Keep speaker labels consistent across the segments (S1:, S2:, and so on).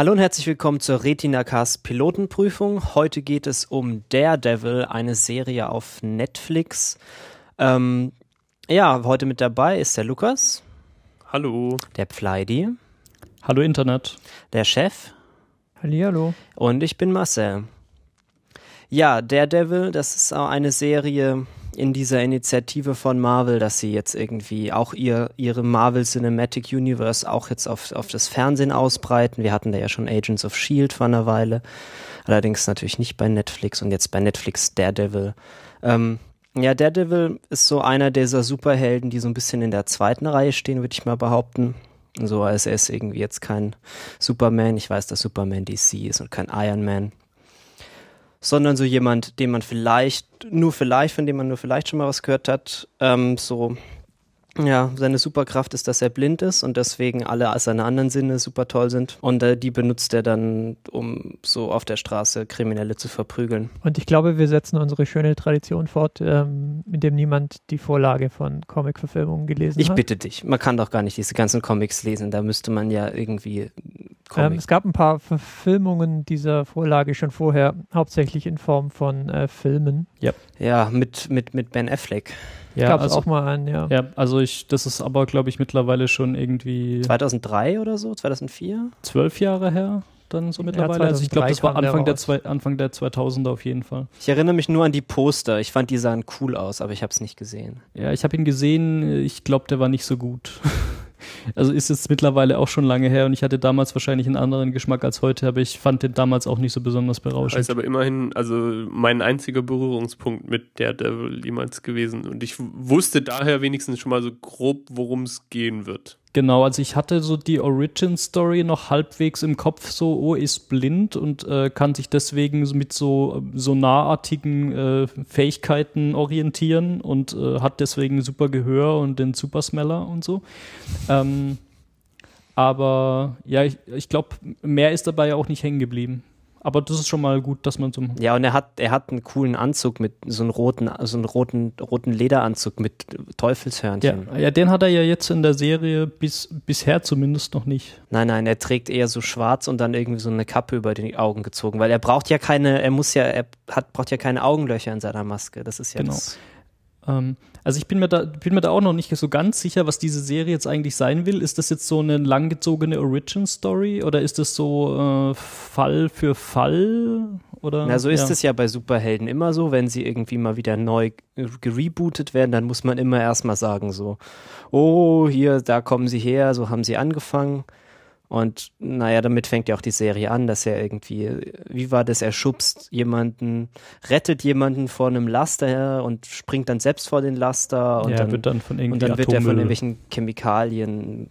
S1: Hallo und herzlich willkommen zur RetinaCast Pilotenprüfung. Heute geht es um Daredevil, eine Serie auf Netflix. Ähm, ja, heute mit dabei ist der Lukas.
S2: Hallo.
S1: Der Pfleidi.
S3: Hallo Internet.
S1: Der Chef.
S4: Hallihallo.
S1: Und ich bin Marcel. Ja, Daredevil, das ist auch eine Serie in dieser Initiative von Marvel, dass sie jetzt irgendwie auch ihr, ihre Marvel Cinematic Universe auch jetzt auf, auf das Fernsehen ausbreiten. Wir hatten da ja schon Agents of Shield vor einer Weile. Allerdings natürlich nicht bei Netflix und jetzt bei Netflix Daredevil. Ähm, ja, Daredevil ist so einer dieser Superhelden, die so ein bisschen in der zweiten Reihe stehen, würde ich mal behaupten. So als er ist irgendwie jetzt kein Superman. Ich weiß, dass Superman DC ist und kein Iron Man sondern so jemand, den man vielleicht, nur vielleicht, von dem man nur vielleicht schon mal was gehört hat, ähm, so ja, seine Superkraft ist, dass er blind ist und deswegen alle seine anderen Sinne super toll sind. Und äh, die benutzt er dann, um so auf der Straße Kriminelle zu verprügeln.
S4: Und ich glaube, wir setzen unsere schöne Tradition fort, ähm, indem niemand die Vorlage von Comic-Verfilmungen gelesen
S1: ich
S4: hat.
S1: Ich bitte dich, man kann doch gar nicht diese ganzen Comics lesen, da müsste man ja irgendwie.
S4: Ähm, es gab ein paar Verfilmungen dieser Vorlage schon vorher, hauptsächlich in Form von äh, Filmen.
S1: Ja, ja mit, mit, mit Ben Affleck.
S4: Ja, gab es also, auch mal einen, ja.
S3: Ja, also ich, das ist aber, glaube ich, mittlerweile schon irgendwie.
S1: 2003 oder so? 2004?
S3: Zwölf Jahre her dann so mittlerweile. Ja, also ich glaube, das war Anfang der, zwei, Anfang der 2000er auf jeden Fall.
S1: Ich erinnere mich nur an die Poster. Ich fand, die sahen cool aus, aber ich habe es nicht gesehen.
S3: Ja, ich habe ihn gesehen. Ich glaube, der war nicht so gut. Also ist jetzt mittlerweile auch schon lange her und ich hatte damals wahrscheinlich einen anderen Geschmack als heute, aber ich fand den damals auch nicht so besonders berauschend.
S2: Ist aber immerhin, also mein einziger Berührungspunkt mit der Devil jemals gewesen und ich wusste daher wenigstens schon mal so grob, worum es gehen wird.
S3: Genau, also ich hatte so die Origin-Story noch halbwegs im Kopf, so, oh, ist blind und äh, kann sich deswegen mit so sonarartigen äh, Fähigkeiten orientieren und äh, hat deswegen super Gehör und den Supersmeller und so. Ähm, aber ja, ich, ich glaube, mehr ist dabei auch nicht hängen geblieben. Aber das ist schon mal gut, dass man so.
S1: Ja, und er hat, er hat einen coolen Anzug mit so einem roten, so einen roten, roten Lederanzug mit Teufelshörnchen.
S3: Ja, ja, den hat er ja jetzt in der Serie bis, bisher zumindest noch nicht.
S1: Nein, nein, er trägt eher so schwarz und dann irgendwie so eine Kappe über die Augen gezogen, weil er braucht ja keine, er muss ja, er hat, braucht ja keine Augenlöcher in seiner Maske. Das ist ja
S3: genau.
S1: das.
S3: Ähm, also ich bin mir, da, bin mir da auch noch nicht so ganz sicher, was diese Serie jetzt eigentlich sein will. Ist das jetzt so eine langgezogene Origin-Story oder ist das so äh, Fall für Fall? Oder?
S1: Na, so ist ja. es ja bei Superhelden immer so, wenn sie irgendwie mal wieder neu gerebootet werden, dann muss man immer erstmal sagen so, oh, hier, da kommen sie her, so haben sie angefangen. Und naja, damit fängt ja auch die Serie an, dass er irgendwie, wie war das, er schubst jemanden, rettet jemanden vor einem Laster und springt dann selbst vor den Laster und
S3: ja,
S1: dann,
S3: wird dann von
S1: und dann wird er von irgendwelchen Chemikalien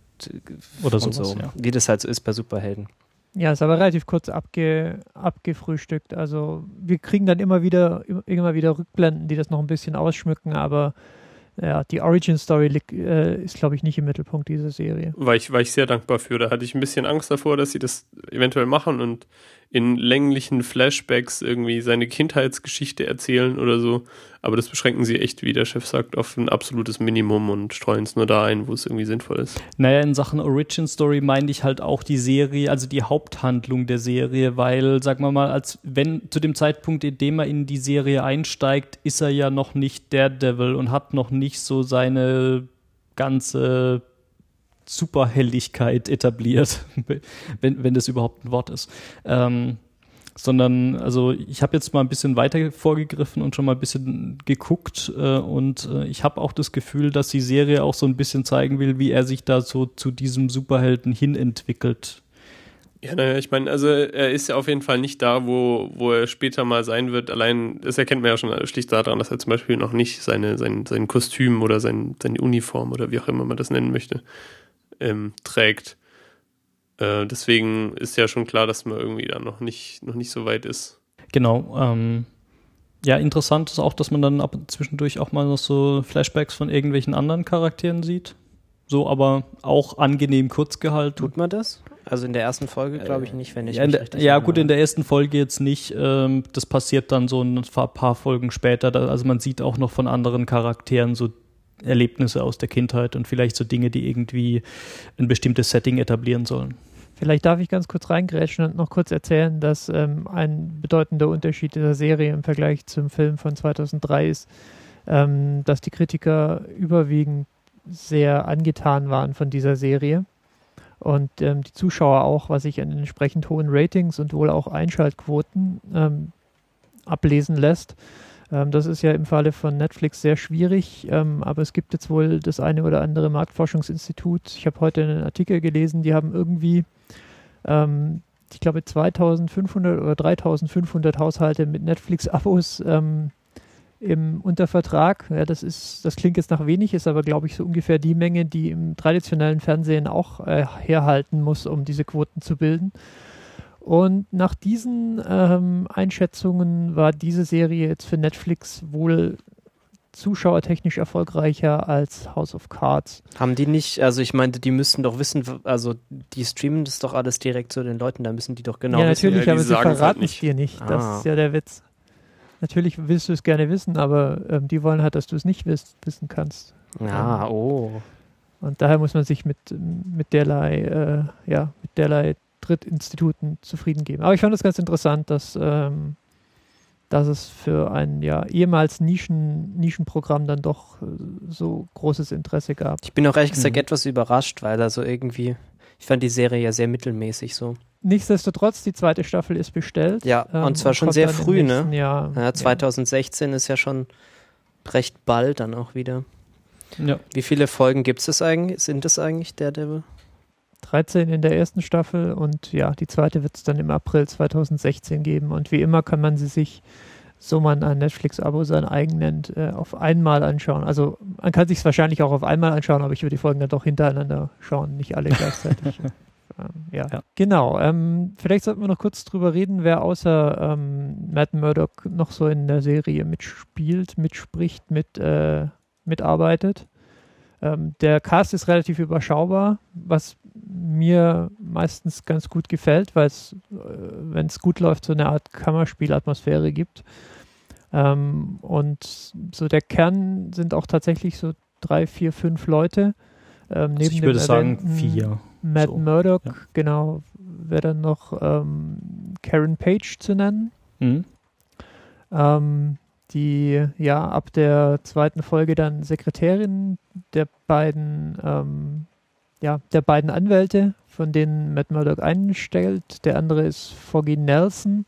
S3: oder sowas,
S1: so,
S3: ja.
S1: wie das halt so ist bei Superhelden.
S4: Ja, ist aber relativ kurz abge, abgefrühstückt. Also wir kriegen dann immer wieder, immer wieder Rückblenden, die das noch ein bisschen ausschmücken, aber ja, die Origin Story äh, ist, glaube ich, nicht im Mittelpunkt dieser Serie.
S2: War ich, war ich sehr dankbar für. Da hatte ich ein bisschen Angst davor, dass sie das eventuell machen und in länglichen Flashbacks irgendwie seine Kindheitsgeschichte erzählen oder so. Aber das beschränken sie echt, wie der Chef sagt, auf ein absolutes Minimum und streuen es nur da ein, wo es irgendwie sinnvoll ist.
S3: Naja, in Sachen Origin Story meinte ich halt auch die Serie, also die Haupthandlung der Serie, weil, sagen wir mal, als wenn zu dem Zeitpunkt, in dem er in die Serie einsteigt, ist er ja noch nicht Daredevil und hat noch nicht so seine ganze Superhelligkeit etabliert, wenn, wenn das überhaupt ein Wort ist. Ähm, sondern, also ich habe jetzt mal ein bisschen weiter vorgegriffen und schon mal ein bisschen geguckt äh, und äh, ich habe auch das Gefühl, dass die Serie auch so ein bisschen zeigen will, wie er sich da so zu diesem Superhelden hin entwickelt.
S2: Ja, naja, ich meine, also er ist ja auf jeden Fall nicht da, wo, wo er später mal sein wird. Allein, das erkennt man ja schon schlicht daran, dass er zum Beispiel noch nicht seine, sein, sein Kostüm oder sein, seine Uniform oder wie auch immer man das nennen möchte, ähm, trägt. Äh, deswegen ist ja schon klar, dass man irgendwie da noch nicht, noch nicht so weit ist.
S3: Genau. Ähm, ja, interessant ist auch, dass man dann ab zwischendurch auch mal noch so Flashbacks von irgendwelchen anderen Charakteren sieht. So, aber auch angenehm kurz gehalten.
S1: Tut man das? Also in der ersten Folge glaube ich nicht, wenn ich
S3: ja,
S1: mich richtig
S3: Ja, gut, in der ersten Folge jetzt nicht. Ähm, das passiert dann so ein paar Folgen später. Also man sieht auch noch von anderen Charakteren so Erlebnisse aus der Kindheit und vielleicht so Dinge, die irgendwie ein bestimmtes Setting etablieren sollen.
S4: Vielleicht darf ich ganz kurz reingrätschen und noch kurz erzählen, dass ähm, ein bedeutender Unterschied dieser Serie im Vergleich zum Film von 2003 ist, ähm, dass die Kritiker überwiegend sehr angetan waren von dieser Serie und ähm, die Zuschauer auch, was sich an entsprechend hohen Ratings und wohl auch Einschaltquoten ähm, ablesen lässt. Ähm, das ist ja im Falle von Netflix sehr schwierig, ähm, aber es gibt jetzt wohl das eine oder andere Marktforschungsinstitut. Ich habe heute einen Artikel gelesen, die haben irgendwie, ähm, ich glaube, 2500 oder 3500 Haushalte mit Netflix-Abos ähm, im Untervertrag. Ja, das ist, das klingt jetzt nach wenig, ist aber glaube ich so ungefähr die Menge, die im traditionellen Fernsehen auch äh, herhalten muss, um diese Quoten zu bilden. Und nach diesen ähm, Einschätzungen war diese Serie jetzt für Netflix wohl zuschauertechnisch erfolgreicher als House of Cards.
S1: Haben die nicht, also ich meinte, die müssten doch wissen, also die streamen das doch alles direkt zu den Leuten, da müssen die doch genau
S4: ja,
S1: wissen.
S4: natürlich,
S2: Ja, die
S4: aber sie
S2: halt
S4: verraten es
S2: nicht.
S4: dir nicht. Das
S1: Ah.
S4: ist ja der Witz. Natürlich willst du es gerne wissen, aber ähm, die wollen halt, dass du es nicht wiss, wissen kannst.
S1: Ja, oh.
S4: Und daher muss man sich mit, mit derlei, äh, ja, mit derlei Drittinstituten zufrieden geben. Aber ich fand es ganz interessant, dass, ähm, dass es für ein ja, ehemals Nischen, Nischenprogramm dann doch äh, so großes Interesse gab.
S1: Ich bin auch ehrlich gesagt
S3: Mhm.
S1: etwas überrascht, weil also irgendwie, ich fand die Serie ja sehr mittelmäßig so.
S4: Nichtsdestotrotz, die zweite Staffel ist bestellt.
S1: Ja,
S4: ähm,
S1: und zwar schon sehr früh, ne?
S4: Jahr.
S1: Ja, 2016 ist ja schon recht bald dann auch wieder.
S3: Ja.
S1: Wie viele Folgen gibt es eigentlich? Sind es eigentlich Daredevil?
S4: 13 in der ersten Staffel und ja, die zweite wird es dann im April 2016 geben. Und wie immer kann man sie sich, so man ein Netflix-Abo sein eigen nennt, äh, auf einmal anschauen. Also man kann sich es wahrscheinlich auch auf einmal anschauen, aber ich würde die Folgen dann doch hintereinander schauen, nicht alle gleichzeitig. ähm, ja.
S3: Ja.
S4: genau. Ähm, vielleicht sollten wir noch kurz drüber reden, wer außer ähm, Matt Murdock noch so in der Serie mitspielt, mitspricht, mit, äh, mitarbeitet. Ähm, der Cast ist relativ überschaubar, was mir meistens ganz gut gefällt, weil es, äh, wenn es gut läuft, so eine Art Kammerspielatmosphäre gibt. Ähm, und so der Kern sind auch tatsächlich so drei, vier, fünf Leute. Ähm,
S3: Also ich würde sagen vier.
S4: Matt
S3: so,
S4: Murdock,
S3: ja.
S4: genau, wäre dann noch ähm, Karen Page zu nennen
S3: Mhm.
S4: ähm, die ja ab der zweiten Folge dann Sekretärin der beiden ähm, ja der beiden Anwälte, von denen Matt Murdock einstellt. Der andere ist Foggy Nelson,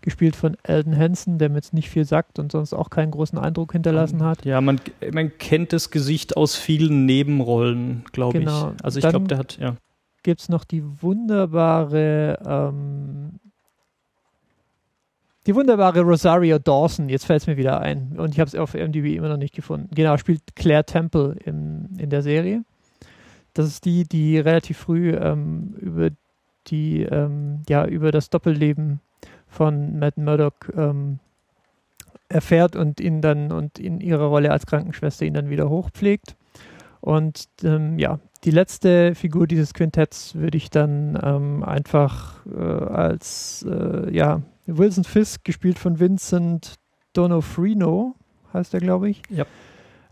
S4: gespielt von Eldon Hansen, der mir jetzt nicht viel sagt und sonst auch keinen großen Eindruck hinterlassen hat.
S3: Ja, man, man kennt das Gesicht aus vielen Nebenrollen, glaube
S4: Genau.
S3: ich. Also ich glaube, der hat, ja.
S4: Gibt es noch die wunderbare ähm, die wunderbare Rosario Dawson, jetzt fällt es mir wieder ein. Und ich habe es auf MDB immer noch nicht gefunden. Genau, spielt Claire Temple im, in der Serie. Das ist die, die relativ früh ähm, über die, ähm, ja, über das Doppelleben von Matt Murdock ähm, erfährt und ihn dann und in ihrer Rolle als Krankenschwester ihn dann wieder hochpflegt. Und ähm, ja, die letzte Figur dieses Quintetts würde ich dann ähm, einfach äh, als äh, ja, Wilson Fisk, gespielt von Vincent Donofrino, heißt er, glaube ich.
S3: Ja.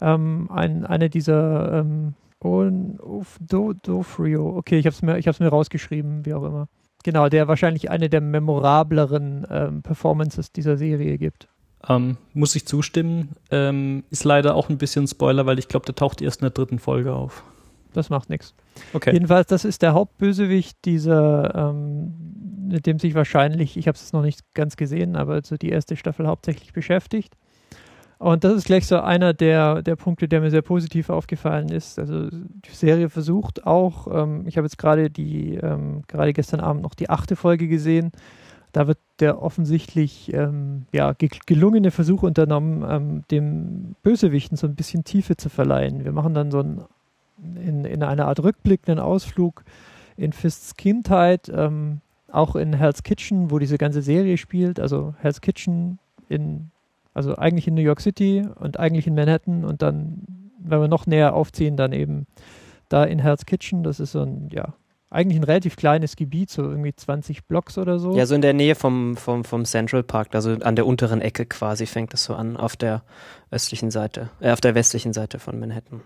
S4: Ähm, ein, eine dieser ähm, On, of, Do, Dofrio, okay, ich habe es mir, ich mir rausgeschrieben, wie auch immer. Genau, der wahrscheinlich eine der memorableren ähm, Performances dieser Serie gibt.
S3: Ähm, muss ich zustimmen. Ähm, ist leider auch ein bisschen Spoiler, weil ich glaube, der taucht erst in der dritten Folge auf.
S4: Das macht nichts.
S3: Okay.
S4: Jedenfalls, das ist der Hauptbösewicht dieser, ähm, mit dem sich wahrscheinlich, ich habe es noch nicht ganz gesehen, aber so die erste Staffel hauptsächlich beschäftigt. Und das ist gleich so einer der, der Punkte, der mir sehr positiv aufgefallen ist. Also die Serie versucht auch, ähm, ich habe jetzt gerade die, ähm, gerade gestern Abend noch die achte Folge gesehen. Da wird der offensichtlich ähm, ja, ge gelungene Versuch unternommen, ähm, dem Bösewichten so ein bisschen Tiefe zu verleihen. Wir machen dann so ein in, in einer Art Rückblick einen Ausflug in Fists Kindheit, ähm, auch in Hell's Kitchen, wo diese ganze Serie spielt. Also Hell's Kitchen in, also eigentlich in New York City und eigentlich in Manhattan und dann, wenn wir noch näher aufziehen, dann eben da in Hell's Kitchen. Das ist so ein, ja, eigentlich ein relativ kleines Gebiet, so irgendwie 20 Blocks oder so.
S1: Ja, so in der Nähe vom, vom, vom Central Park, also an der unteren Ecke quasi fängt es so an, auf der östlichen Seite, äh, auf der westlichen Seite von Manhattan.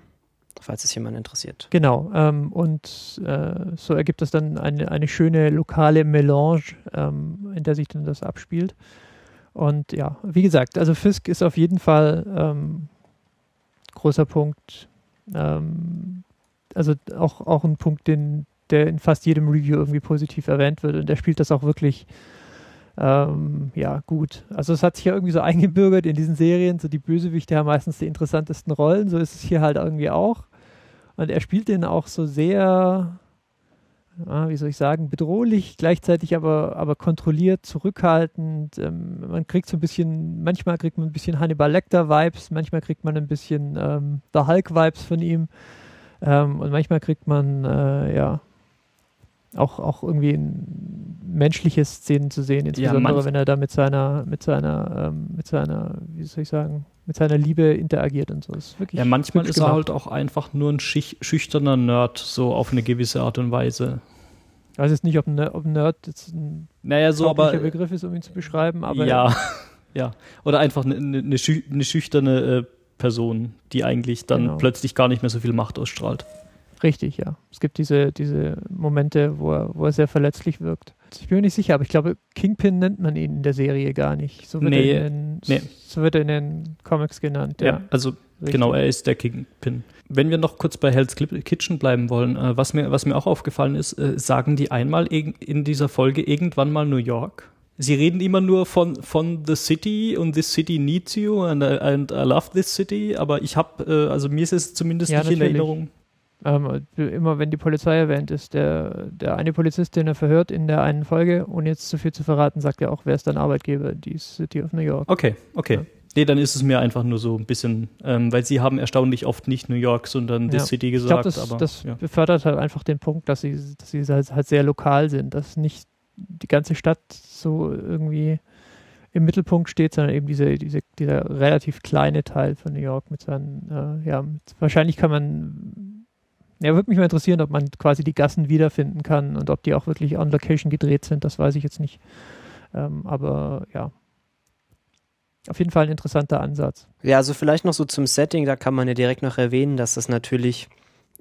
S1: falls es jemand interessiert.
S4: Genau, ähm, und äh, so ergibt es dann eine, eine schöne lokale Melange, ähm, in der sich dann das abspielt. Und ja, wie gesagt, also Fisk ist auf jeden Fall ähm, großer Punkt. Ähm, also auch, auch ein Punkt, den, der in fast jedem Review irgendwie positiv erwähnt wird. Und der spielt das auch wirklich ähm, ja, gut. Also es hat sich ja irgendwie so eingebürgert in diesen Serien. So die Bösewichte haben meistens die interessantesten Rollen. So ist es hier halt irgendwie auch. Und er spielt den auch so sehr, ja, wie soll ich sagen, bedrohlich, gleichzeitig aber, aber kontrolliert, zurückhaltend. Ähm, man kriegt so ein bisschen, manchmal kriegt man ein bisschen Hannibal Lecter-Vibes, manchmal kriegt man ein bisschen ähm, The Hulk-Vibes von ihm. Ähm, und manchmal kriegt man, äh, ja, auch, auch irgendwie menschliche Szenen zu sehen, insbesondere ja, wenn er da mit seiner, mit seiner, ähm, mit seiner, wie soll ich sagen, mit seiner Liebe interagiert und so.
S3: Ist wirklich ja, manchmal ist er halt auch einfach nur ein schüchterner Nerd, so auf eine gewisse Art und Weise.
S4: Ich weiß jetzt nicht, ob, ein, ob Nerd jetzt ein
S3: naja, so, aber,
S4: Begriff ist, um ihn zu beschreiben, aber.
S3: Ja, ja. Oder einfach eine, eine, schü eine schüchterne äh, Person, die eigentlich dann genau. plötzlich gar nicht mehr so viel Macht ausstrahlt.
S4: Richtig, ja. Es gibt diese, diese Momente, wo er, wo er sehr verletzlich wirkt. Ich bin mir nicht sicher, aber ich glaube, Kingpin nennt man ihn in der Serie gar nicht. So wird, nee, er, in den, nee. so wird er in den Comics genannt. Ja,
S3: ja also Richtig. genau, er ist der Kingpin. Wenn wir noch kurz bei Hell's Kitchen bleiben wollen, äh, was, mir, was mir auch aufgefallen ist, äh, sagen die einmal in dieser Folge irgendwann mal New York? Sie reden immer nur von, von the city und this city needs you and, and I love this city, aber ich habe, äh, also mir ist es zumindest
S4: ja,
S3: nicht natürlich. in Erinnerung.
S4: Ähm, immer wenn die Polizei erwähnt ist, der, der eine Polizist, den er verhört in der einen Folge, ohne jetzt zu viel zu verraten, sagt er auch, wer ist dein Arbeitgeber? Die City of New York.
S3: Okay, okay. Ja. Nee, dann ist es mir einfach nur so ein bisschen, ähm, weil sie haben erstaunlich oft nicht New York, sondern ja. the City gesagt. Ich glaube,
S4: das,
S3: aber,
S4: das ja. befördert halt einfach den Punkt, dass sie, dass sie halt, halt sehr lokal sind, dass nicht die ganze Stadt so irgendwie im Mittelpunkt steht, sondern eben diese, diese, dieser relativ kleine Teil von New York mit seinen, äh, ja, mit, wahrscheinlich kann man ja, würde mich mal interessieren, ob man quasi die Gassen wiederfinden kann und ob die auch wirklich on Location gedreht sind, das weiß ich jetzt nicht. Ähm, aber ja, auf jeden Fall ein interessanter Ansatz.
S1: Ja, also vielleicht noch so zum Setting, da kann man ja direkt noch erwähnen, dass das natürlich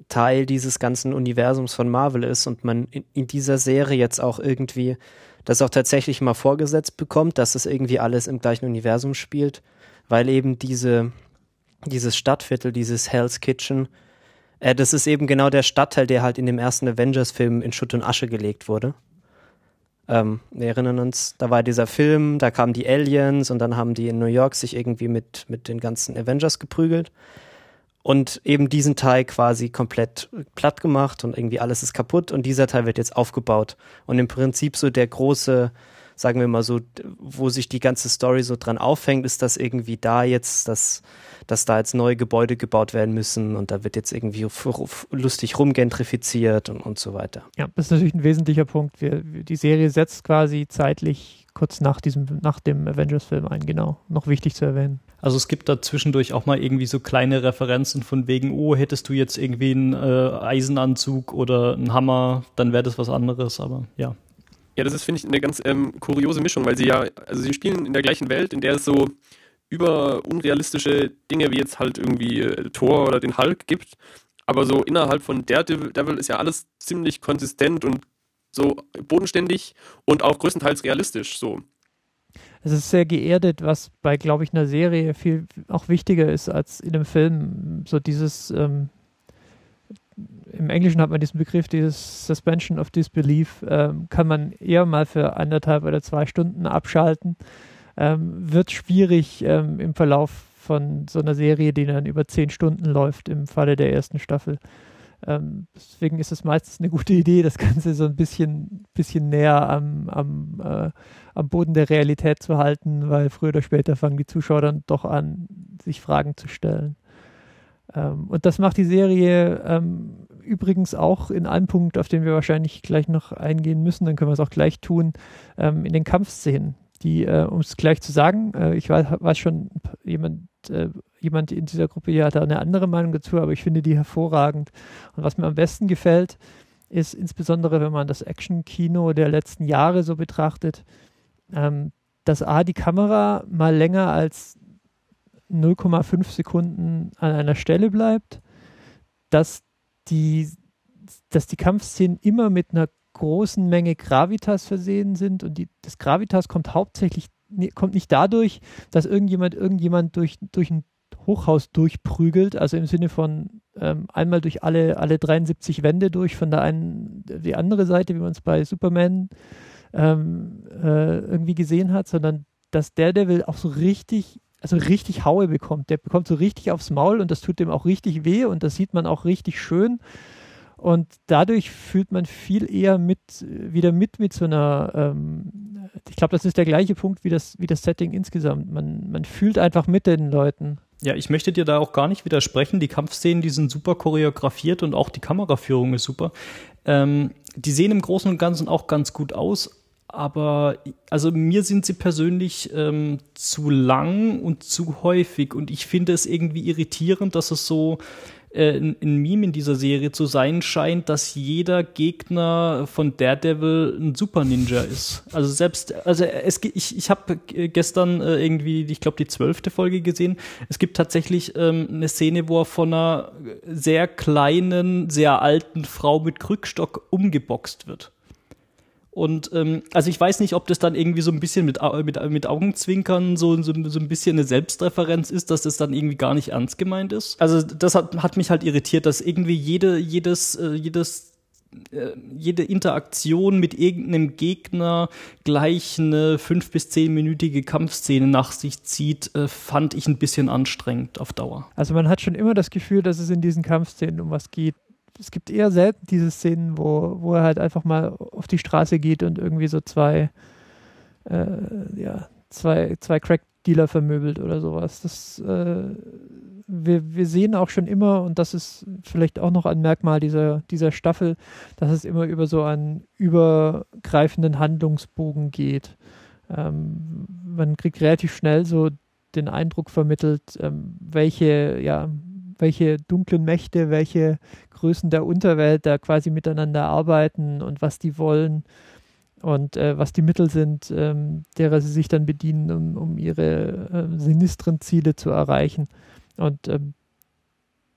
S1: Teil dieses ganzen Universums von Marvel ist und man in, in dieser Serie jetzt auch irgendwie das auch tatsächlich mal vorgesetzt bekommt, dass es irgendwie alles im gleichen Universum spielt, weil eben diese, dieses Stadtviertel, dieses Hell's Kitchen, äh, das ist eben genau der Stadtteil, der halt in dem ersten Avengers-Film in Schutt und Asche gelegt wurde. Ähm, wir erinnern uns, da war dieser Film, da kamen die Aliens und dann haben die in New York sich irgendwie mit, mit den ganzen Avengers geprügelt und eben diesen Teil quasi komplett platt gemacht und irgendwie alles ist kaputt und dieser Teil wird jetzt aufgebaut und im Prinzip so der große, sagen wir mal so, wo sich die ganze Story so dran aufhängt, ist das irgendwie da jetzt das dass da jetzt neue Gebäude gebaut werden müssen und da wird jetzt irgendwie lustig rumgentrifiziert und, und so weiter.
S4: Ja, das ist natürlich ein wesentlicher Punkt. Wir, die Serie setzt quasi zeitlich kurz nach diesem, nach dem Avengers-Film ein, genau. Noch wichtig zu erwähnen.
S3: Also es gibt da zwischendurch auch mal irgendwie so kleine Referenzen von wegen, oh, hättest du jetzt irgendwie einen äh, Eisenanzug oder einen Hammer, dann wäre das was anderes, aber ja.
S2: Ja, das ist, finde ich, eine ganz ähm, kuriose Mischung, weil sie ja, also sie spielen in der gleichen Welt, in der es so über unrealistische Dinge wie jetzt halt irgendwie äh, Thor oder den Hulk gibt. Aber so innerhalb von Daredevil ist ja alles ziemlich konsistent und so bodenständig und auch größtenteils realistisch so.
S4: Es ist sehr geerdet, was bei, glaube ich, einer Serie viel auch wichtiger ist als in einem Film. So dieses, ähm, im Englischen hat man diesen Begriff, dieses Suspension of Disbelief, ähm, kann man eher mal für anderthalb oder zwei Stunden abschalten ähm, wird schwierig ähm, im Verlauf von so einer Serie, die dann über zehn Stunden läuft im Falle der ersten Staffel. Ähm, deswegen ist es meistens eine gute Idee, das Ganze so ein bisschen, bisschen näher am, am, äh, am Boden der Realität zu halten, weil früher oder später fangen die Zuschauer dann doch an, sich Fragen zu stellen. Ähm, und das macht die Serie ähm, übrigens auch in einem Punkt, auf den wir wahrscheinlich gleich noch eingehen müssen, dann können wir es auch gleich tun, ähm, in den Kampfszenen die, äh, um es gleich zu sagen, äh, ich weiß, weiß schon, jemand, äh, jemand in dieser Gruppe hier hat da eine andere Meinung dazu, aber ich finde die hervorragend. Und was mir am besten gefällt, ist insbesondere, wenn man das Action-Kino der letzten Jahre so betrachtet, ähm, dass A, die Kamera mal länger als 0,5 Sekunden an einer Stelle bleibt, dass die, dass die Kampfszenen immer mit einer großen Menge Gravitas versehen sind und die, das Gravitas kommt hauptsächlich kommt nicht dadurch, dass irgendjemand irgendjemand durch, durch ein Hochhaus durchprügelt, also im Sinne von ähm, einmal durch alle, alle 73 Wände durch, von der einen die andere Seite, wie man es bei Superman ähm, äh, irgendwie gesehen hat, sondern dass Daredevil auch so richtig, also richtig Haue bekommt. Der bekommt so richtig aufs Maul und das tut dem auch richtig weh und das sieht man auch richtig schön. Und dadurch fühlt man viel eher mit, wieder mit mit so einer, ähm, ich glaube, das ist der gleiche Punkt wie das, wie das Setting insgesamt. Man, man fühlt einfach mit den Leuten.
S3: Ja, ich möchte dir da auch gar nicht widersprechen. Die Kampfszenen, die sind super choreografiert und auch die Kameraführung ist super. Ähm, die sehen im Großen und Ganzen auch ganz gut aus, aber also mir sind sie persönlich ähm, zu lang und zu häufig und ich finde es irgendwie irritierend, dass es so äh, ein, Meme in dieser Serie zu sein scheint, dass jeder Gegner von Daredevil ein Super Ninja ist. Also selbst, also es ich, ich habe gestern äh, irgendwie, ich glaube, die zwölfte Folge gesehen. Es gibt tatsächlich ähm, eine Szene, wo er von einer sehr kleinen, sehr alten Frau mit Krückstock umgeboxt wird. Und ähm, also ich weiß nicht, ob das dann irgendwie so ein bisschen mit, mit, mit Augenzwinkern so, so, so ein bisschen eine Selbstreferenz ist, dass das dann irgendwie gar nicht ernst gemeint ist. Also das hat, hat mich halt irritiert, dass irgendwie jede, jedes, äh, jedes äh, jede Interaktion mit irgendeinem Gegner gleich eine fünf- bis zehnminütige Kampfszene nach sich zieht, äh, fand ich ein bisschen anstrengend auf Dauer.
S4: Also man hat schon immer das Gefühl, dass es in diesen Kampfszenen um was geht es gibt eher selten diese Szenen, wo, wo er halt einfach mal auf die Straße geht und irgendwie so zwei, äh, ja, zwei, zwei Crack-Dealer vermöbelt oder sowas. Das, äh, wir, wir sehen auch schon immer, und das ist vielleicht auch noch ein Merkmal dieser, dieser Staffel, dass es immer über so einen übergreifenden Handlungsbogen geht. Ähm, man kriegt relativ schnell so den Eindruck vermittelt, ähm, welche, ja, welche dunklen Mächte, welche Größen der Unterwelt da quasi miteinander arbeiten und was die wollen und äh, was die Mittel sind, ähm, derer sie sich dann bedienen, um, um ihre äh, sinistren Ziele zu erreichen. Und ähm,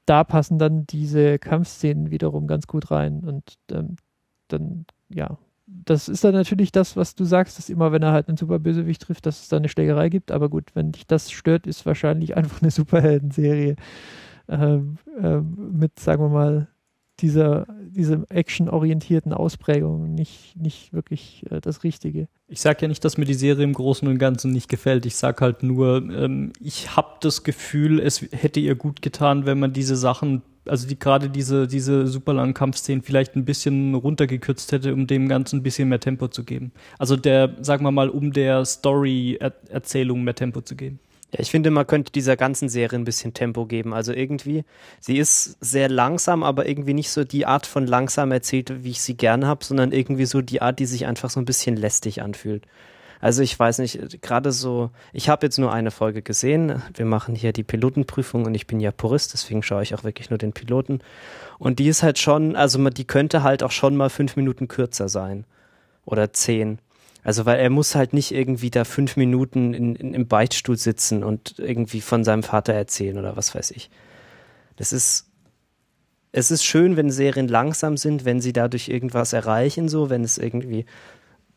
S4: da passen dann diese Kampfszenen wiederum ganz gut rein. Und ähm, dann, ja, das ist dann natürlich das, was du sagst, dass immer, wenn er halt einen Superbösewicht trifft, dass es da eine Schlägerei gibt. Aber gut, wenn dich das stört, ist wahrscheinlich einfach eine Superhelden-Serie äh, mit, sagen wir mal, dieser, diese actionorientierten Ausprägung nicht, nicht wirklich äh, das Richtige.
S3: Ich sage ja nicht, dass mir die Serie im Großen und Ganzen nicht gefällt. Ich sage halt nur, ähm, ich habe das Gefühl, es hätte ihr gut getan, wenn man diese Sachen, also die gerade diese, diese super langen Kampfszenen vielleicht ein bisschen runtergekürzt hätte, um dem Ganzen ein bisschen mehr Tempo zu geben. Also der, sagen wir mal, um der Story-Erzählung mehr Tempo zu geben.
S1: Ja, ich finde, man könnte dieser ganzen Serie ein bisschen Tempo geben. Also irgendwie, sie ist sehr langsam, aber irgendwie nicht so die Art von langsam erzählt, wie ich sie gerne habe, sondern irgendwie so die Art, die sich einfach so ein bisschen lästig anfühlt. Also ich weiß nicht, gerade so, ich habe jetzt nur eine Folge gesehen. Wir machen hier die Pilotenprüfung und ich bin ja Purist, deswegen schaue ich auch wirklich nur den Piloten. Und die ist halt schon, also die könnte halt auch schon mal fünf Minuten kürzer sein. Oder zehn. Also weil er muss halt nicht irgendwie da fünf Minuten in, in, im Beichtstuhl sitzen und irgendwie von seinem Vater erzählen oder was weiß ich. Das ist, es ist schön, wenn Serien langsam sind, wenn sie dadurch irgendwas erreichen, so, wenn es irgendwie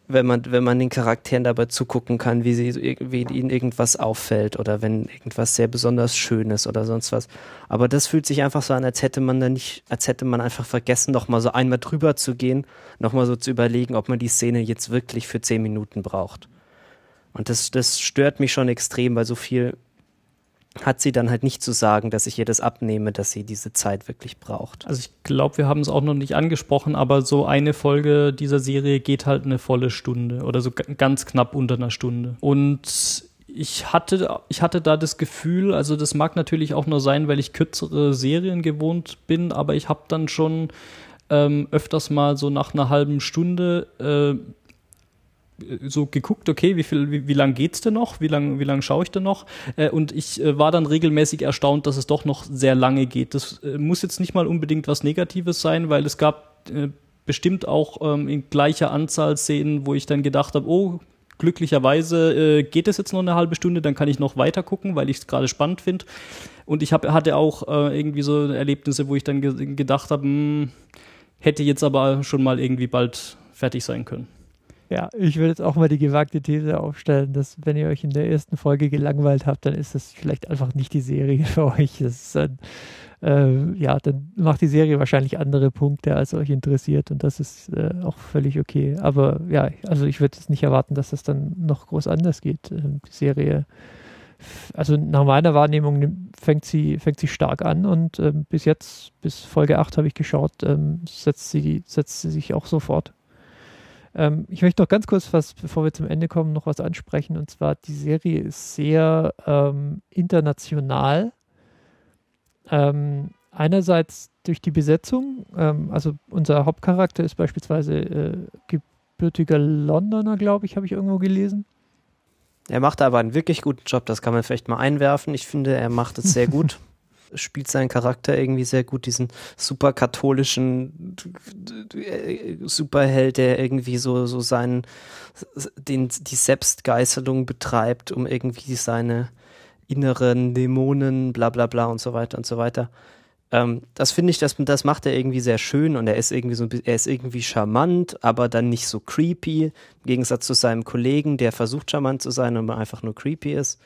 S1: wenn man, wenn man den Charakteren dabei zugucken kann, wie, sie, wie ihnen irgendwas auffällt oder wenn irgendwas sehr besonders schön ist oder sonst was. Aber das fühlt sich einfach so an, als hätte man da nicht, als hätte man einfach vergessen, nochmal so einmal drüber zu gehen, nochmal so zu überlegen, ob man die Szene jetzt wirklich für zehn Minuten braucht. Und das, das stört mich schon extrem, weil so viel hat sie dann halt nicht zu sagen, dass ich ihr das abnehme, dass sie diese Zeit wirklich braucht.
S3: Also ich glaube, wir haben es auch noch nicht angesprochen, aber so eine Folge dieser Serie geht halt eine volle Stunde oder so ganz knapp unter einer Stunde. Und ich hatte, ich hatte da das Gefühl, also das mag natürlich auch nur sein, weil ich kürzere Serien gewohnt bin, aber ich habe dann schon ähm, öfters mal so nach einer halben Stunde äh, so geguckt, okay, wie viel, wie, wie lang geht's denn noch? Wie lang, wie lang schaue ich denn noch? Äh, und ich äh, war dann regelmäßig erstaunt, dass es doch noch sehr lange geht. Das äh, muss jetzt nicht mal unbedingt was Negatives sein, weil es gab äh, bestimmt auch ähm, in gleicher Anzahl Szenen, wo ich dann gedacht habe, oh, glücklicherweise äh, geht es jetzt noch eine halbe Stunde, dann kann ich noch weiter gucken, weil ich es gerade spannend finde. Und ich hab, hatte auch äh, irgendwie so Erlebnisse, wo ich dann ge gedacht habe, hm, hätte jetzt aber schon mal irgendwie bald fertig sein können.
S4: Ja, ich würde jetzt auch mal die gewagte These aufstellen, dass wenn ihr euch in der ersten Folge gelangweilt habt, dann ist das vielleicht einfach nicht die Serie für euch. Das ist ein, äh, ja, dann macht die Serie wahrscheinlich andere Punkte, als euch interessiert und das ist äh, auch völlig okay. Aber ja, also ich würde jetzt nicht erwarten, dass das dann noch groß anders geht. Ähm, die Serie, also nach meiner Wahrnehmung fängt sie, fängt sie stark an und ähm, bis jetzt, bis Folge 8 habe ich geschaut, ähm, setzt, sie, setzt sie sich auch sofort. Ähm, ich möchte noch ganz kurz was, bevor wir zum Ende kommen, noch was ansprechen. Und zwar, die Serie ist sehr ähm, international. Ähm, einerseits durch die Besetzung. Ähm, also unser Hauptcharakter ist beispielsweise äh, gebürtiger Londoner, glaube ich, habe ich irgendwo gelesen.
S1: Er macht aber einen wirklich guten Job, das kann man vielleicht mal einwerfen. Ich finde, er macht es sehr gut. Spielt seinen Charakter irgendwie sehr gut, diesen super katholischen Superheld, der irgendwie so, so seinen, den, die Selbstgeißelung betreibt, um irgendwie seine inneren Dämonen, bla bla bla und so weiter und so weiter. Ähm, das finde ich, das, das macht er irgendwie sehr schön und er ist irgendwie so, er ist irgendwie charmant, aber dann nicht so creepy, im Gegensatz zu seinem Kollegen, der versucht charmant zu sein, aber einfach nur creepy ist.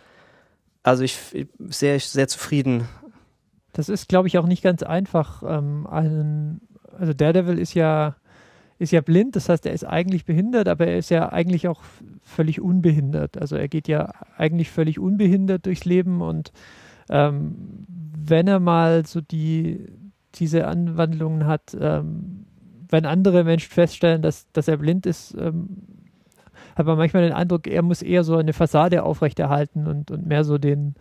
S1: Also ich sehr, sehr zufrieden
S4: das ist, glaube ich, auch nicht ganz einfach. Ähm, einen, also Daredevil ist ja, ist ja blind, das heißt, er ist eigentlich behindert, aber er ist ja eigentlich auch völlig unbehindert. Also er geht ja eigentlich völlig unbehindert durchs Leben und ähm, wenn er mal so die, diese Anwandlungen hat, ähm, wenn andere Menschen feststellen, dass, dass er blind ist, ähm, hat man manchmal den Eindruck, er muss eher so eine Fassade aufrechterhalten und, und mehr so den,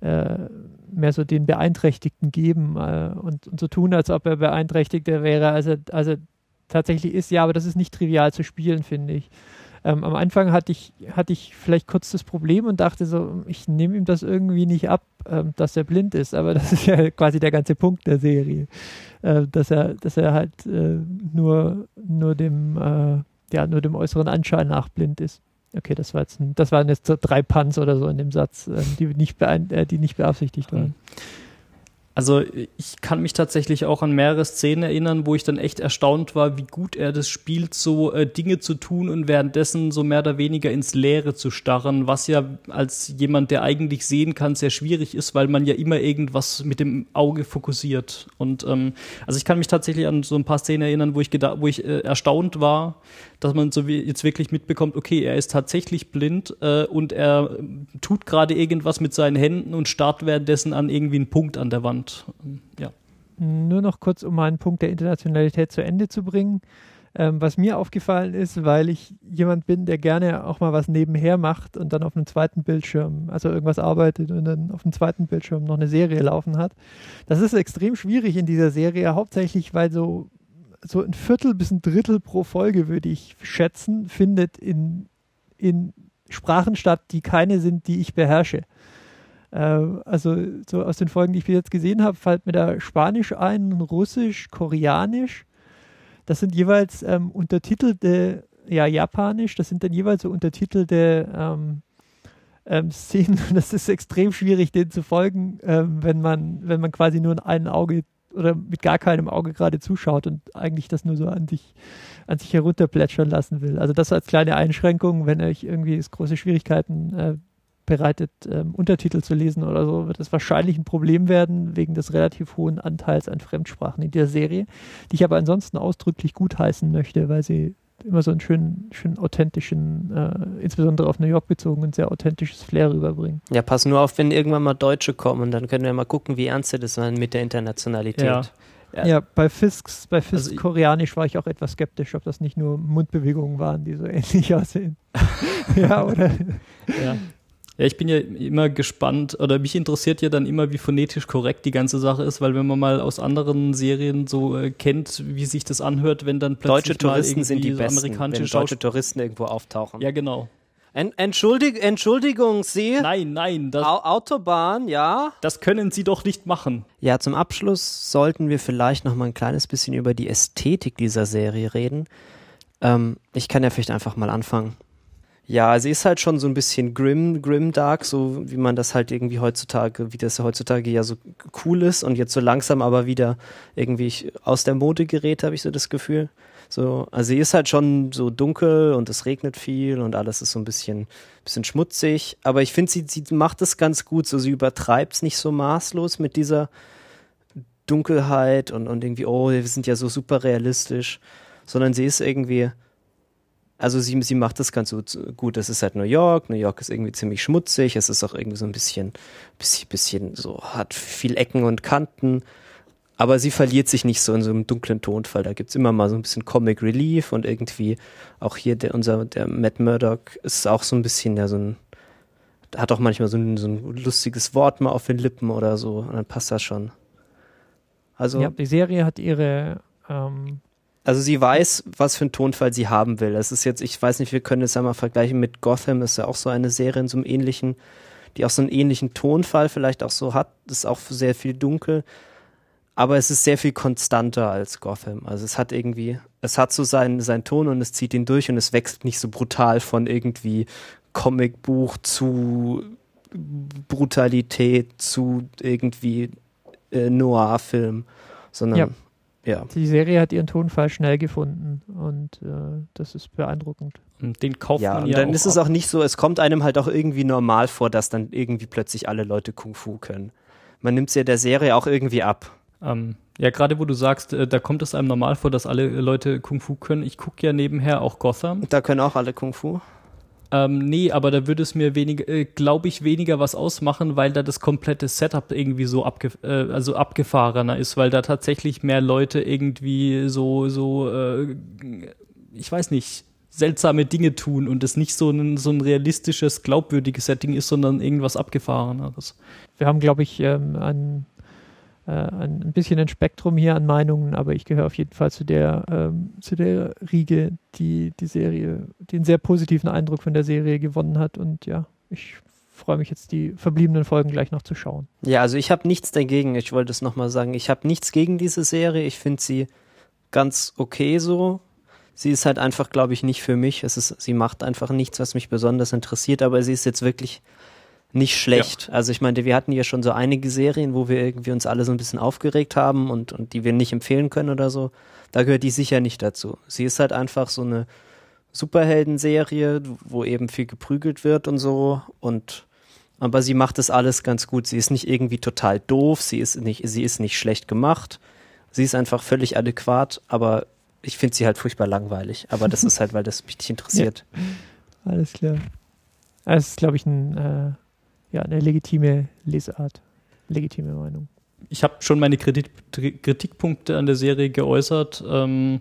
S4: mehr so den Beeinträchtigten geben äh, und, und, so tun, als ob er Beeinträchtigter wäre, als er, als er tatsächlich ist. Ja, aber das ist nicht trivial zu spielen, finde ich. Ähm, am Anfang hatte ich, hatte ich vielleicht kurz das Problem und dachte so, ich nehme ihm das irgendwie nicht ab, ähm, dass er blind ist. Aber das ist ja quasi der ganze Punkt der Serie, äh, dass er, dass er halt äh, nur, nur dem, äh, ja, nur dem äußeren Anschein nach blind ist. Okay, das war jetzt das waren jetzt drei Punts oder so in dem Satz, äh, die, nicht äh, die nicht beabsichtigt waren.
S3: Also ich kann mich tatsächlich auch an mehrere Szenen erinnern, wo ich dann echt erstaunt war, wie gut er das spielt, so äh, Dinge zu tun und währenddessen so mehr oder weniger ins Leere zu starren, was ja als jemand, der eigentlich sehen kann, sehr schwierig ist, weil man ja immer irgendwas mit dem Auge fokussiert. Und ähm, also ich kann mich tatsächlich an so ein paar Szenen erinnern, wo ich wo ich äh, erstaunt war, dass man so wie jetzt wirklich mitbekommt, okay, er ist tatsächlich blind äh, und er tut gerade irgendwas mit seinen Händen und starrt währenddessen an irgendwie einen Punkt an der Wand. Ja.
S4: Nur noch kurz, um meinen Punkt der Internationalität zu Ende zu bringen. Ähm, was mir aufgefallen ist, weil ich jemand bin, der gerne auch mal was nebenher macht und dann auf einem zweiten Bildschirm, also irgendwas arbeitet und dann auf dem zweiten Bildschirm noch eine Serie laufen hat. Das ist extrem schwierig in dieser Serie, hauptsächlich weil so so ein Viertel bis ein Drittel pro Folge, würde ich schätzen, findet in, in Sprachen statt, die keine sind, die ich beherrsche. Äh, also so aus den Folgen, die ich bis jetzt gesehen habe, fällt mir da Spanisch ein, Russisch, Koreanisch. Das sind jeweils ähm, untertitelte, ja, Japanisch, das sind dann jeweils so untertitelte ähm, ähm, Szenen. Das ist extrem schwierig, denen zu folgen, ähm, wenn man, wenn man quasi nur in ein Auge oder mit gar keinem Auge gerade zuschaut und eigentlich das nur so an sich, an sich herunterplätschern lassen will. Also das als kleine Einschränkung, wenn euch irgendwie es große Schwierigkeiten äh, bereitet, ähm, Untertitel zu lesen oder so, wird es wahrscheinlich ein Problem werden, wegen des relativ hohen Anteils an Fremdsprachen in der Serie, die ich aber ansonsten ausdrücklich gutheißen möchte, weil sie immer so einen schönen, schönen authentischen, äh, insbesondere auf New York bezogen, ein sehr authentisches Flair rüberbringen.
S1: Ja, pass nur auf, wenn irgendwann mal Deutsche kommen, dann können wir mal gucken, wie ernst sie das meinen mit der Internationalität.
S4: Ja. Ja, ja bei Fisks, bei Fisks also Koreanisch war ich auch etwas skeptisch, ob das nicht nur Mundbewegungen waren, die so ähnlich aussehen. ja, oder?
S3: Ja. Ja, ich bin ja immer gespannt oder mich interessiert ja dann immer, wie phonetisch korrekt die ganze Sache ist, weil wenn man mal aus anderen Serien so äh, kennt, wie sich das anhört, wenn dann
S1: plötzlich deutsche Touristen sind die so besten, amerikanische wenn deutsche Touristen irgendwo auftauchen.
S3: Ja, genau.
S1: Entschuldig, Entschuldigung, Sie?
S3: Nein, nein.
S1: Das, Autobahn, ja?
S3: Das können Sie doch nicht machen.
S1: Ja, zum Abschluss sollten wir vielleicht noch mal ein kleines bisschen über die Ästhetik dieser Serie reden. Ähm, ich kann ja vielleicht einfach mal anfangen. Ja, sie ist halt schon so ein bisschen grim, grim dark, so wie man das halt irgendwie heutzutage, wie das heutzutage ja so cool ist und jetzt so langsam aber wieder irgendwie aus der Mode gerät, habe ich so das Gefühl. So, also sie ist halt schon so dunkel und es regnet viel und alles ist so ein bisschen, bisschen schmutzig. Aber ich finde, sie, sie macht es ganz gut. So, sie übertreibt es nicht so maßlos mit dieser Dunkelheit und, und irgendwie, oh, wir sind ja so super realistisch, sondern sie ist irgendwie, also sie, sie macht das ganz gut. Es ist halt New York. New York ist irgendwie ziemlich schmutzig. Es ist auch irgendwie so ein bisschen, bisschen, bisschen so, hat viel Ecken und Kanten. Aber sie verliert sich nicht so in so einem dunklen Tonfall. Da gibt's immer mal so ein bisschen Comic Relief und irgendwie auch hier der, unser, der Matt Murdock ist auch so ein bisschen, ja, so ein, hat auch manchmal so ein, so ein lustiges Wort mal auf den Lippen oder so. Und dann passt das schon.
S4: Also. Ja, die Serie hat ihre, ähm
S1: also sie weiß, was für einen Tonfall sie haben will. Das ist jetzt, ich weiß nicht, wir können es ja mal vergleichen mit Gotham, ist ja auch so eine Serie in so einem ähnlichen, die auch so einen ähnlichen Tonfall vielleicht auch so hat. Ist auch sehr viel dunkel aber es ist sehr viel konstanter als Gotham. Also es hat irgendwie, es hat so seinen, seinen Ton und es zieht ihn durch und es wächst nicht so brutal von irgendwie Comicbuch zu Brutalität zu irgendwie äh, Noir-Film, sondern ja. Ja.
S4: Die Serie hat ihren Tonfall schnell gefunden und äh, das ist beeindruckend.
S1: Und den kauft ja, man ja. Und dann ist es auch nicht so, es kommt einem halt auch irgendwie normal vor, dass dann irgendwie plötzlich alle Leute Kung Fu können. Man nimmt es ja der Serie auch irgendwie ab.
S3: Ähm, ja, gerade wo du sagst, äh, da kommt es einem normal vor, dass alle Leute Kung Fu können. Ich gucke ja nebenher auch Gotham.
S1: Da können auch alle Kung Fu.
S3: Ähm, nee, aber da würde es mir weniger, äh, glaube ich, weniger was ausmachen, weil da das komplette Setup irgendwie so abge äh, also abgefahrener ist, weil da tatsächlich mehr Leute irgendwie so, so, äh, ich weiß nicht, seltsame Dinge tun und es nicht so ein, so ein realistisches, glaubwürdiges Setting ist, sondern irgendwas abgefahreneres.
S4: Wir haben, glaube ich, ähm, ein äh, ein bisschen ein Spektrum hier an Meinungen, aber ich gehöre auf jeden Fall zu der, ähm, zu der Riege, die die Serie, den sehr positiven Eindruck von der Serie gewonnen hat. Und ja, ich freue mich jetzt, die verbliebenen Folgen gleich noch zu schauen.
S1: Ja, also ich habe nichts dagegen. Ich wollte es nochmal sagen. Ich habe nichts gegen diese Serie. Ich finde sie ganz okay so. Sie ist halt einfach, glaube ich, nicht für mich. Es ist, sie macht einfach nichts, was mich besonders interessiert, aber sie ist jetzt wirklich nicht schlecht. Ja. Also ich meine, wir hatten ja schon so einige Serien, wo wir irgendwie uns alle so ein bisschen aufgeregt haben und, und die wir nicht empfehlen können oder so. Da gehört die sicher nicht dazu. Sie ist halt einfach so eine Superhelden-Serie, wo eben viel geprügelt wird und so und aber sie macht das alles ganz gut. Sie ist nicht irgendwie total doof, sie ist nicht, sie ist nicht schlecht gemacht. Sie ist einfach völlig adäquat, aber ich finde sie halt furchtbar langweilig. Aber das ist halt, weil das mich nicht interessiert.
S4: Ja. Alles klar. Es ist, glaube ich, ein äh ja, eine legitime Lesart, legitime Meinung.
S3: Ich habe schon meine Kritik, Kritikpunkte an der Serie geäußert. Ähm,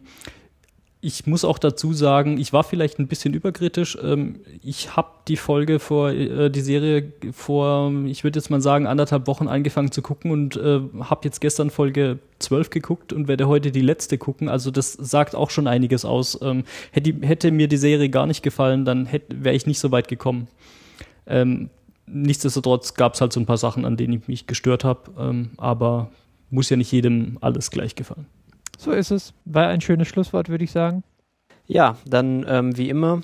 S3: ich muss auch dazu sagen, ich war vielleicht ein bisschen überkritisch. Ähm, ich habe die Folge vor, äh, die Serie vor, ich würde jetzt mal sagen, anderthalb Wochen angefangen zu gucken und äh, habe jetzt gestern Folge 12 geguckt und werde heute die letzte gucken. Also das sagt auch schon einiges aus. Ähm, hätte, hätte mir die Serie gar nicht gefallen, dann wäre ich nicht so weit gekommen. Ähm, nichtsdestotrotz gab es halt so ein paar Sachen, an denen ich mich gestört habe, ähm, aber muss ja nicht jedem alles gleich gefallen.
S4: So ist es. War ein schönes Schlusswort, würde ich sagen.
S1: Ja, dann ähm, wie immer,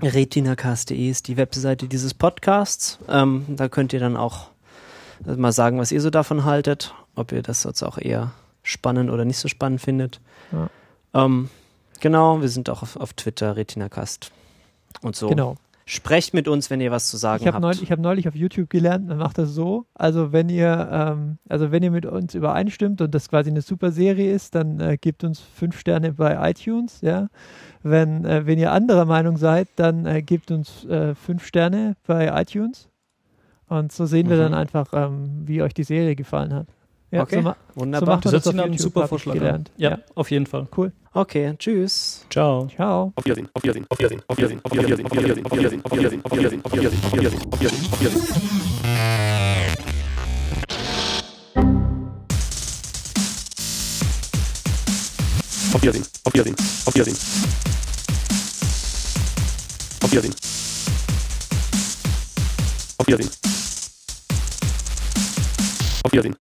S1: retinacast.de ist die Webseite dieses Podcasts. Ähm, da könnt ihr dann auch mal sagen, was ihr so davon haltet, ob ihr das jetzt auch eher spannend oder nicht so spannend findet. Ja. Ähm, genau, wir sind auch auf, auf Twitter, retinacast und so.
S4: Genau.
S1: Sprecht mit uns, wenn ihr was zu sagen
S4: ich hab
S1: habt.
S4: Neulich, ich habe neulich auf YouTube gelernt, man macht das so. Also wenn ihr, ähm, also wenn ihr mit uns übereinstimmt und das quasi eine super Serie ist, dann äh, gebt uns fünf Sterne bei iTunes, ja. Wenn, äh, wenn ihr anderer Meinung seid, dann äh, gebt uns äh, fünf Sterne bei iTunes. Und so sehen wir dann mhm. einfach, ähm, wie euch die Serie gefallen hat.
S1: Ja, okay,
S3: so wunderbar. So das sich einen super Vorschlag gelernt.
S1: Ja, ja, auf jeden Fall.
S4: Cool.
S1: Okay, tschüss.
S3: Ciao.
S4: Ciao. Auf Wiedersehen, auf Wiedersehen, auf Wiedersehen, auf Wiedersehen, auf Wiedersehen, auf Wiedersehen, auf Wiedersehen, auf Wiedersehen, auf Wiedersehen, auf Wiedersehen, auf Wiedersehen, auf Wiedersehen, auf Wiedersehen, auf Wiedersehen. Auf Wiedersehen, auf Wiedersehen, auf Wiedersehen. Auf Wiedersehen. Auf Wiedersehen. Auf Wiedersehen.